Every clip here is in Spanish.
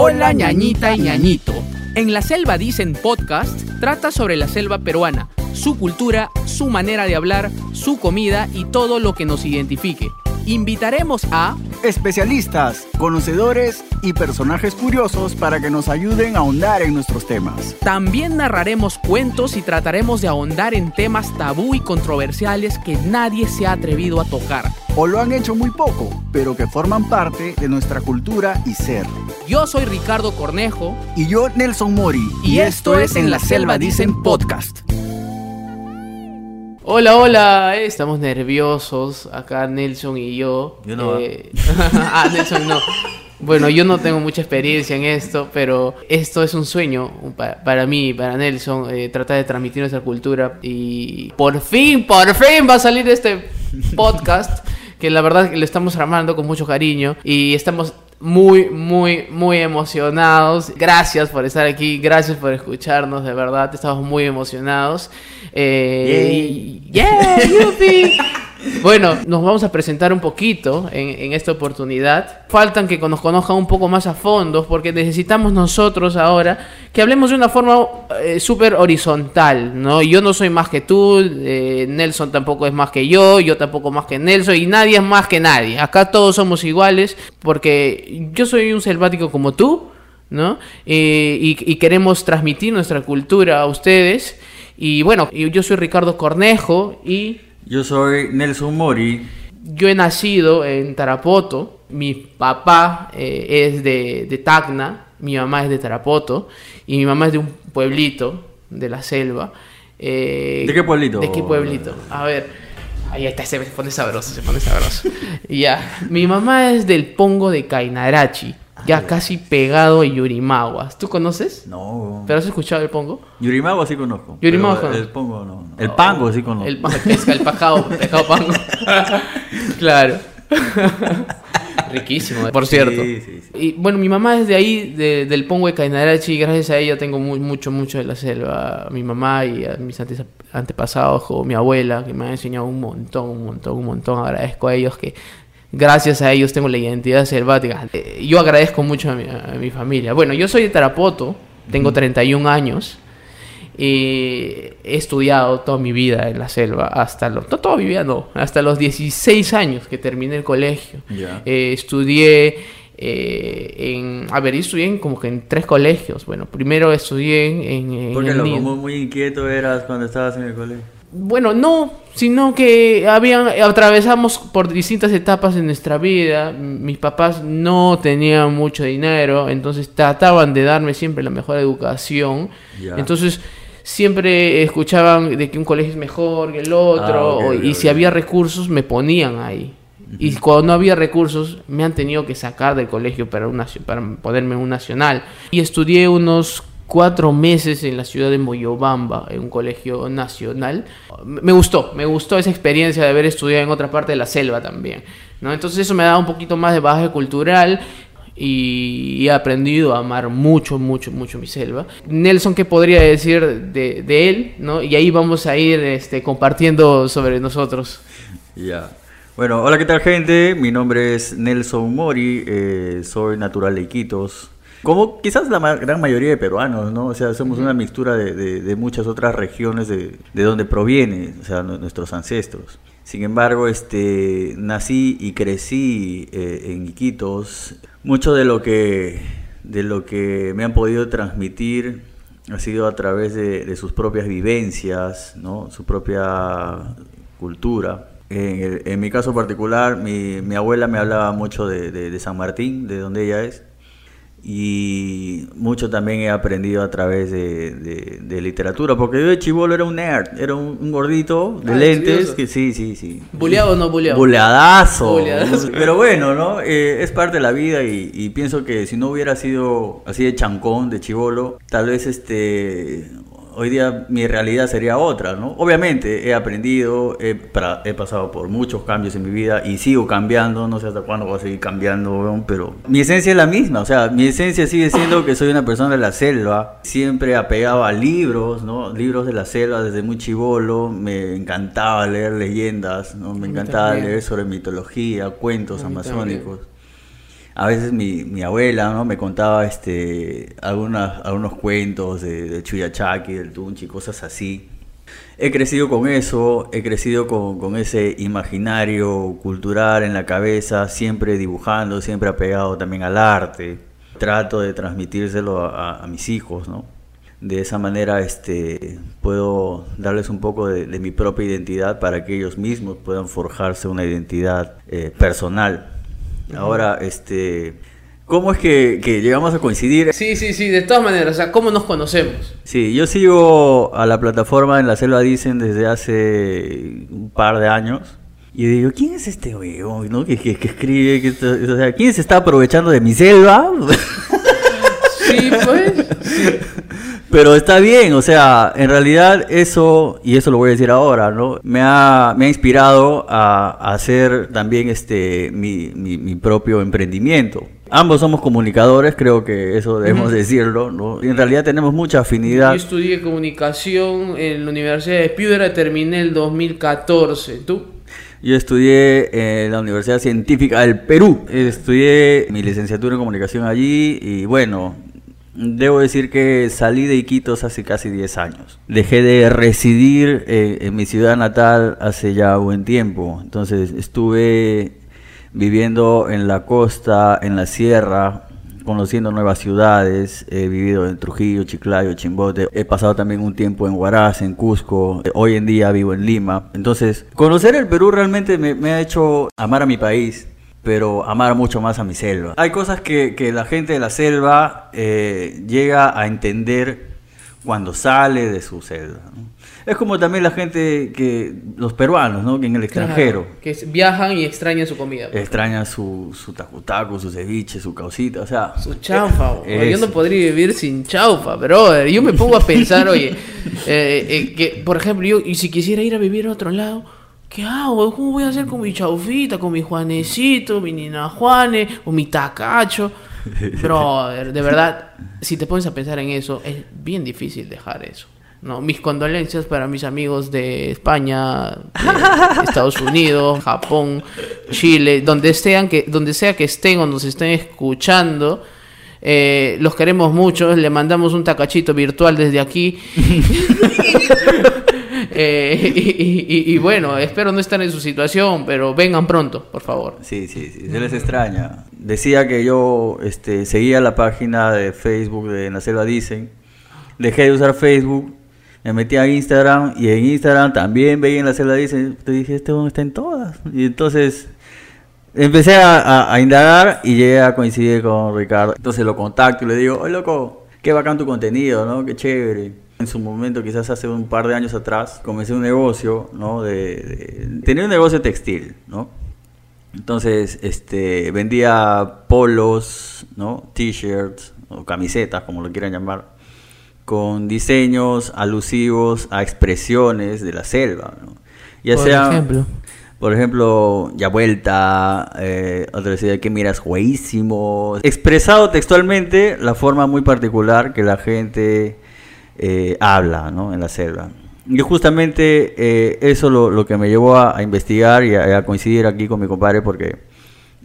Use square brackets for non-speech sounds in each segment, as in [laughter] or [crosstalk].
Hola ñañita y ñañito. En La Selva Dicen Podcast trata sobre la selva peruana, su cultura, su manera de hablar, su comida y todo lo que nos identifique. Invitaremos a especialistas, conocedores y personajes curiosos para que nos ayuden a ahondar en nuestros temas. También narraremos cuentos y trataremos de ahondar en temas tabú y controversiales que nadie se ha atrevido a tocar. O lo han hecho muy poco, pero que forman parte de nuestra cultura y ser. Yo soy Ricardo Cornejo. Y yo Nelson Mori. Y, esto es En la Selva Dicen Podcast. Hola, hola, eh, estamos nerviosos acá Nelson y yo. Yo no. Eh, [laughs] ah, Nelson no. Bueno, yo no tengo mucha experiencia en esto, pero esto es un sueño pa- para mí, para Nelson, eh, tratar de transmitir nuestra cultura y por fin, por fin va a salir este podcast que la verdad que lo estamos armando con mucho cariño y estamos muy, muy, muy emocionados. Gracias por estar aquí, gracias por escucharnos, de verdad, estamos muy emocionados. Eh, y- ¡Yeah! ¡Yupi! [laughs] Bueno, nos vamos a presentar un poquito en, esta oportunidad. Faltan que nos conozcan un poco más a fondo porque necesitamos nosotros ahora que hablemos de una forma eh, súper horizontal, ¿no? Yo no soy más que tú, eh, Nelson tampoco es más que yo, yo tampoco más que Nelson y nadie es más que nadie. Acá todos somos iguales porque yo soy un selvático como tú, ¿no? Eh, y, y queremos transmitir nuestra cultura a ustedes. Y bueno, yo soy Ricardo Cornejo y... Yo soy Nelson Mori. Yo he nacido en Tarapoto, mi papá eh, es de, de Tacna, mi mamá es de Tarapoto y mi mamá es de un pueblito de la selva. Eh, ¿De qué pueblito? ¿De qué pueblito? A ver, ahí está, se pone sabroso, se pone sabroso. [laughs] ya, mi mamá es del Pongo de Cainarachi, ya casi pegado a Yurimaguas. ¿Tú conoces? No. ¿Pero has escuchado el Pongo? Yurimago sí conozco. Conozco. El Pongo no. no. El Pango sí conozco. El, pesca, el pajao, [laughs] pescado pango. [laughs] claro. [laughs] Riquísimo, por cierto. Sí, sí, sí. Y bueno, mi mamá es de ahí, de- del Pongo de Cainarachi, y gracias a ella tengo mu- mucho, mucho de la selva. A mi mamá y a mis antes- antepasados, o mi abuela, que me han enseñado un montón, un montón, un montón. Agradezco a ellos que gracias a ellos tengo la identidad selvática. Eh, Yo agradezco mucho a mi, a mi familia. Bueno, yo soy de Tarapoto, tengo 31 años. Y he estudiado toda mi vida en la selva, hasta los, no toda mi vida, no, hasta los 16 años que terminé el colegio. Ya. Eh, estudié eh, en, a ver, estudié en, como que en tres colegios. Bueno, primero estudié en, en, en Porque loco, Nido. muy, muy inquieto eras cuando estabas en el colegio. Bueno, no, sino que habían atravesamos por distintas etapas en nuestra vida. Mis papás no tenían mucho dinero, entonces trataban de darme siempre la mejor educación. Entonces siempre escuchaban de que un colegio es mejor que el otro, Ah, y si había recursos me ponían ahí. Y cuando no había recursos me han tenido que sacar del colegio para, un para ponerme en un nacional. Y estudié unos cuatro meses en la ciudad de Moyobamba, en un colegio nacional. Me gustó, me gustó esa experiencia de haber estudiado en otra parte de la selva también. ¿no? Entonces eso me da un poquito más de bagaje cultural y he aprendido a amar mucho, mucho, mucho mi selva. Nelson, ¿qué podría decir de, de él? ¿no? Y ahí vamos a ir este, compartiendo sobre nosotros. Ya. Bueno, hola, ¿qué tal, gente? Mi nombre es Nelson Mori. eh, soy natural de Iquitos. Como quizás la ma- gran mayoría de peruanos, ¿no? O sea, somos una mixtura de, de- de muchas otras regiones de, de donde provienen, o sea, nu- nuestros ancestros. Sin embargo, este, nací y crecí eh, en Iquitos. Mucho de lo que de lo que me han podido transmitir ha sido a través de, de sus propias vivencias, ¿no? Su propia cultura. En, el- en mi caso particular, mi, mi abuela me hablaba mucho de, de- de San Martín, de donde ella es, y mucho también he aprendido a través de, de- de literatura, porque yo de chivolo era un nerd, era un, un gordito de Ah, lentes, que sí, sí, sí. ¿Buleado o no buleado? Buleadazo. Buleadazo. [laughs] Pero bueno, ¿no? Eh, es parte de la vida y, y pienso que si no hubiera sido así de chancón, de chivolo, tal vez este hoy día mi realidad sería otra, ¿no? Obviamente he aprendido, he, pra- he pasado por muchos cambios en mi vida y sigo cambiando, no sé hasta cuándo voy a seguir cambiando, pero mi esencia es la misma, o sea, mi esencia sigue siendo que soy una persona de la selva, siempre apegado a libros, ¿no? Libros de la selva desde muy chivolo, me encantaba leer leyendas, ¿no? Me encantaba leer sobre mitología, cuentos amazónicos. A veces mi, mi abuela ¿no? me contaba este, algunas, algunos cuentos de, de Chuyachaki, del Tunchi, cosas así. He crecido con eso, he crecido con, con, ese imaginario cultural en la cabeza, siempre dibujando, siempre apegado también al arte. Trato de transmitírselo a, a mis hijos, ¿no? De esa manera este, puedo darles un poco de, de, mi propia identidad para que ellos mismos puedan forjarse una identidad eh, personal. Ahora, este, ¿cómo es que, que, llegamos a coincidir? Sí, sí, sí, de todas maneras, o sea, ¿cómo nos conocemos? Sí, yo sigo a la plataforma en la selva Dicen desde hace un par de años. Y digo, ¿quién es este weón, no? Que, que, que escribe, que, o sea, ¿quién se está aprovechando de mi selva? Sí, pues. Sí. [laughs] Pero está bien, o sea, en realidad eso, y eso lo voy a decir ahora, ¿no? Me ha, me ha inspirado a, a hacer también este, mi, mi, mi, propio emprendimiento. Ambos somos comunicadores, creo que eso debemos decirlo, ¿no? Y en realidad tenemos mucha afinidad. Yo estudié comunicación en la Universidad de Piedra, terminé el 2014. ¿Tú? Yo estudié en la Universidad Científica del Perú. Estudié mi licenciatura en comunicación allí y bueno, Debo decir que salí de Iquitos hace casi 10 años. Dejé de residir en, en, mi ciudad natal hace ya buen tiempo. Entonces estuve viviendo en la costa, en la sierra, conociendo nuevas ciudades. He vivido en Trujillo, Chiclayo, Chimbote. He pasado también un tiempo en Huaraz, en Cusco. Hoy en día vivo en Lima. Entonces, conocer el Perú realmente me, me ha hecho amar a mi país pero amar mucho más a mi selva. Hay cosas que, que la gente de la selva eh, llega a entender cuando sale de su selva. ¿no? Es como también la gente que, los peruanos, ¿no? Que en el extranjero. Claro, que viajan y extrañan su comida. Pues. Extrañan su, su tacutaco, su ceviche, su causita, o sea. Su chaufa. Eh, yo no podría vivir sin chaufa, brother. Yo me pongo a pensar, oye, eh, eh, que, por ejemplo, yo, y si quisiera ir a vivir a otro lado, ¿Qué hago? ¿Cómo voy a hacer con mi chaufita, con mi Juanecito, mi Nina Juane o mi Tacacho? [laughs] Brother, de verdad, si te pones a pensar en eso, es bien difícil dejar eso. No, mis condolencias para mis amigos de España, de [laughs] Estados Unidos, Japón, Chile, donde sean que, donde sea que estén o nos estén escuchando. Eh, los queremos mucho, le mandamos un tacachito virtual desde aquí. [laughs] Eh, y, y, bueno, espero no estar en su situación, pero vengan pronto, por favor. Sí, sí, sí, se les extraña. Decía que yo este, seguía la página de Facebook de la Selva Dicen, dejé de usar Facebook, me metí a Instagram y en Instagram también veía En la Selva Dicen, te dije, este uno está en todas. Y entonces empecé a, a, indagar y llegué a coincidir con Ricardo. Entonces lo contacto y le digo, oye loco, qué bacán tu contenido, ¿no? Qué chévere. En su momento, quizás hace un par de años atrás, comencé un negocio, ¿no? De, de tenía un negocio textil, ¿no? Entonces, este, vendía polos, ¿no? T-shirts o camisetas, como lo quieran llamar, con diseños alusivos a expresiones de la selva, ¿no? Ya por sea, ejemplo. Por ejemplo, ya vuelta, eh, otra decía que miras jueísimo. Expresado textualmente, la forma muy particular que la gente eh, habla ¿no? en la selva. Y justamente eh, eso lo, que me llevó a, investigar y a, a, coincidir aquí con mi compadre porque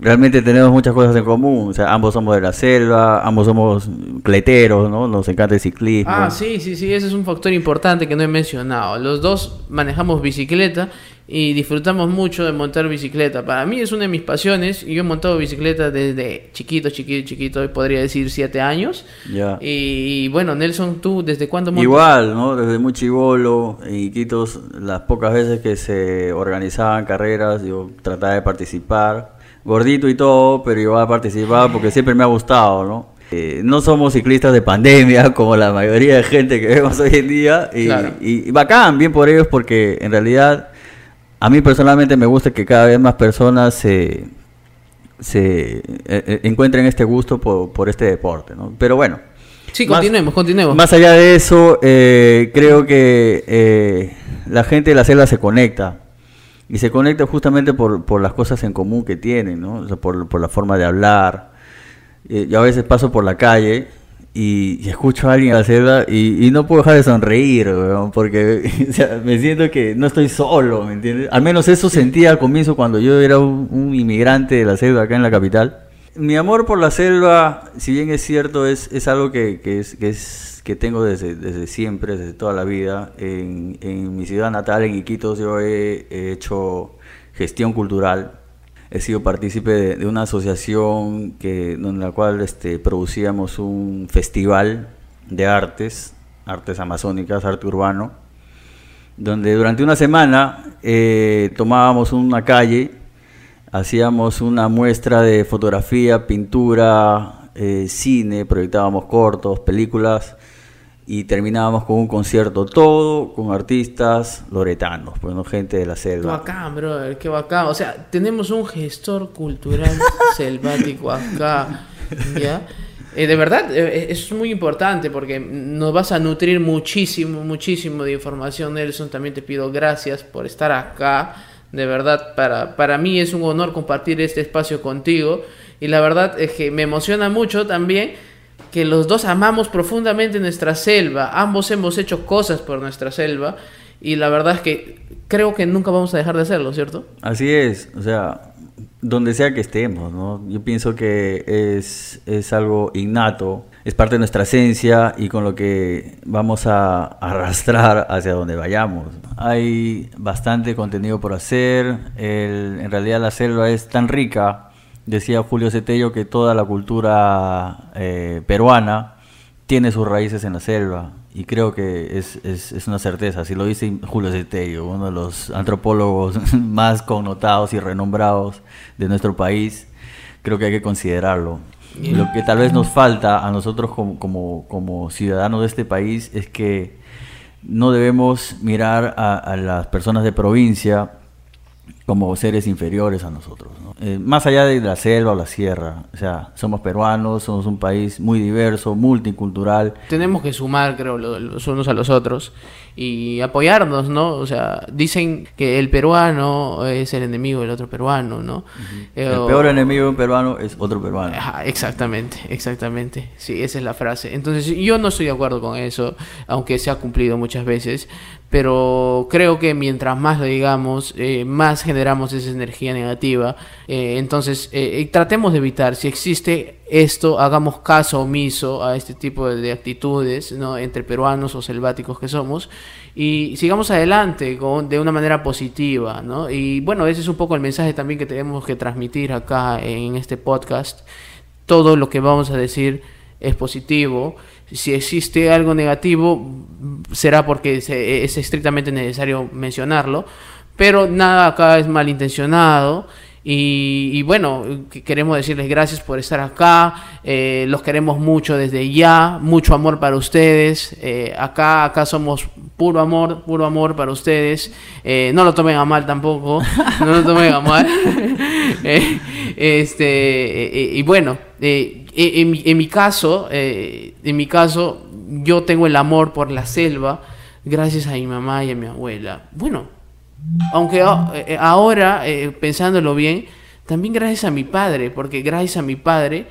realmente tenemos muchas cosas en común. O sea, ambos somos de la selva, ambos somos cleteros, ¿no? Nos encanta el ciclismo. Ah, sí, sí, sí, ese es un factor importante que no he mencionado. Los dos manejamos bicicleta y disfrutamos mucho de montar bicicleta. Para mí es una de mis pasiones. Yo he montado bicicleta desde chiquito, chiquito, chiquito, podría decir siete años. Ya. Y, y, bueno, Nelson, ¿tú desde cuándo montas? Igual, ¿no? Desde muy chivolo, en Iquitos, las pocas veces que se organizaban carreras, yo trataba de participar. Gordito y todo, pero igual participaba porque siempre me ha gustado, ¿no? Eh, no somos ciclistas de pandemia [laughs] como la mayoría de gente que vemos hoy en día. Y, Claro. y- y bacán, bien por ellos, porque en realidad a mí personalmente me gusta que cada vez más personas se, se eh, eh, encuentren este gusto por, por este deporte, ¿no? Pero bueno, Sí, Más- continuemos, continuemos. más allá de eso, eh, creo que eh, la gente de la selva se conecta. Y se conecta justamente por, por las cosas en común que tienen, ¿no? O sea, por, por la forma de hablar. Eh, yo a veces paso por la calle y, y escucho a alguien en la selva y, y no puedo dejar de sonreír, weón, porque [laughs] o sea, me siento que no estoy solo, ¿me entiendes? Al menos eso sentía al comienzo cuando yo era un, un inmigrante de la selva acá en la capital. mi amor por la selva, si bien es cierto, es, es algo que, que es, que, es, que tengo desde, desde siempre, desde toda la vida. En, en mi ciudad natal, en Iquitos, yo he, he hecho gestión cultural. He sido partícipe de, una asociación que, en la cual este, producíamos un festival de artes, artes amazónicas, arte urbano, donde durante una semana eh, tomábamos una calle hacíamos una muestra de fotografía, pintura, eh, cine, proyectábamos cortos, películas y terminábamos con un concierto todo con artistas loretanos, pues no gente de la Qué selva. bacán, brother, qué bacán. O sea, tenemos un gestor cultural [laughs] selvático acá, ¿ya? Eh, de verdad, eh, es muy importante porque nos vas a nutrir muchísimo, muchísimo de información, Nelson. También te pido gracias por estar acá. De verdad, para, para mí es un honor compartir este espacio contigo. Y la verdad es que me emociona mucho también que los dos amamos profundamente nuestra selva. Ambos hemos hecho cosas por nuestra selva. Y la verdad es que creo que nunca vamos a dejar de hacerlo, ¿cierto? Así es, o sea, donde sea que estemos, ¿no? Yo pienso que es, es algo innato, es parte de nuestra esencia y con lo que vamos a [laughs] arrastrar hacia donde vayamos. Hay bastante contenido por hacer, el- en realidad la selva es tan rica, decía Julio Cetello, que toda la cultura eh, peruana tiene sus raíces en la selva. Y creo que es, es, es una certeza. Si lo dice Julio Cetello, uno de los antropólogos [laughs] más connotados y renombrados de nuestro país, creo que hay que considerarlo. Y Lo que tal vez nos falta a nosotros como, como, como ciudadanos de este país es que no debemos mirar a, a las personas de provincia como seres inferiores a nosotros. ¿no? Eh, más allá de la selva o la sierra, o sea, somos peruanos, somos un país muy diverso, multicultural. tenemos que sumar, creo, lo- los unos a los otros y apoyarnos, ¿no? O sea, dicen que el peruano es el enemigo del otro peruano, ¿no? Eh, El o- peor enemigo de un peruano es otro peruano. Ajá, exactamente, exactamente. Sí, esa es la frase. Entonces, yo no estoy de acuerdo con eso, aunque se ha cumplido muchas veces, pero creo que mientras más lo digamos, eh, más generamos esa energía negativa. Eh, entonces, eh, eh, tratemos de evitar, si existe esto, hagamos caso omiso a este tipo de, de actitudes, ¿no? Entre peruanos o selváticos que somos, y sigamos adelante con, de una manera positiva, ¿no? Y bueno, ese es un poco el mensaje también que tenemos que transmitir acá en este podcast todo lo que vamos a decir es positivo. Si existe algo negativo, será porque se- es estrictamente necesario mencionarlo. Pero nada acá es malintencionado. Y, y bueno, que- queremos decirles gracias por estar acá. eh, los queremos mucho desde ya. Mucho amor para ustedes. eh, acá, acá somos puro amor, puro amor para ustedes. Eh, no lo tomen a mal tampoco. No lo tomen a mal. [laughs] Este, y bueno, en, mi- en mi caso, eh, en mi caso, yo tengo el amor por la selva gracias a mi mamá y a mi abuela. Bueno, aunque eh, ahora, eh, pensándolo bien, también gracias a mi padre, porque gracias a mi padre,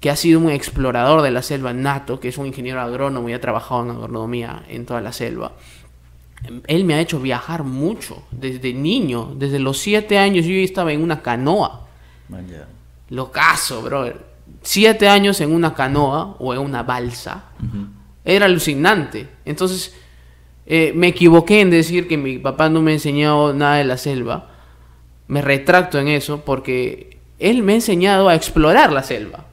que ha sido un explorador de la selva nato, que es un ingeniero agrónomo y ha trabajado en agronomía en toda la selva, él me ha hecho viajar mucho, desde niño, desde los siete años yo estaba en una canoa. Ya. Locazo, brother. Siete años en una canoa o en una balsa. Era alucinante. Entonces, eh, me equivoqué en decir que mi papá no me ha enseñado nada de la selva. Me retracto en eso porque él me ha enseñado a explorar la selva.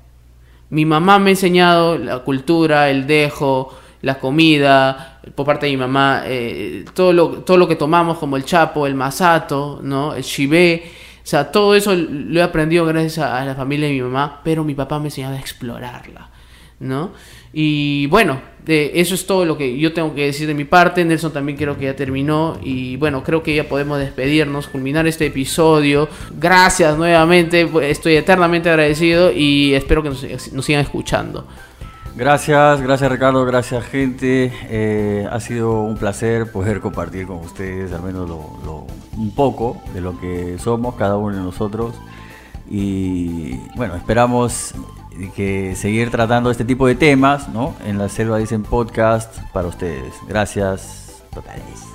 Mi mamá me ha enseñado la cultura, el dejo, la comida, por parte de mi mamá, eh, todo, lo, todo lo que tomamos como el chapo, el masato, ¿no? el shibé. O sea, todo eso lo he aprendido gracias a, la familia de mi mamá, pero mi papá me ha enseñado a explorarla, ¿no? Y bueno, eh, eso es todo lo que yo tengo que decir de mi parte. Nelson también creo que ya terminó. Y bueno, creo que ya podemos despedirnos, culminar este episodio. Gracias nuevamente, estoy eternamente agradecido y espero que nos sigan escuchando. Gracias, gracias Ricardo, gracias gente. Eh, ha sido un placer poder compartir con ustedes al menos lo- un poco de lo que somos cada uno de nosotros. Y bueno, esperamos que seguir tratando este tipo de temas, ¿no? En la Selva Dicen Podcast para ustedes. Gracias totales.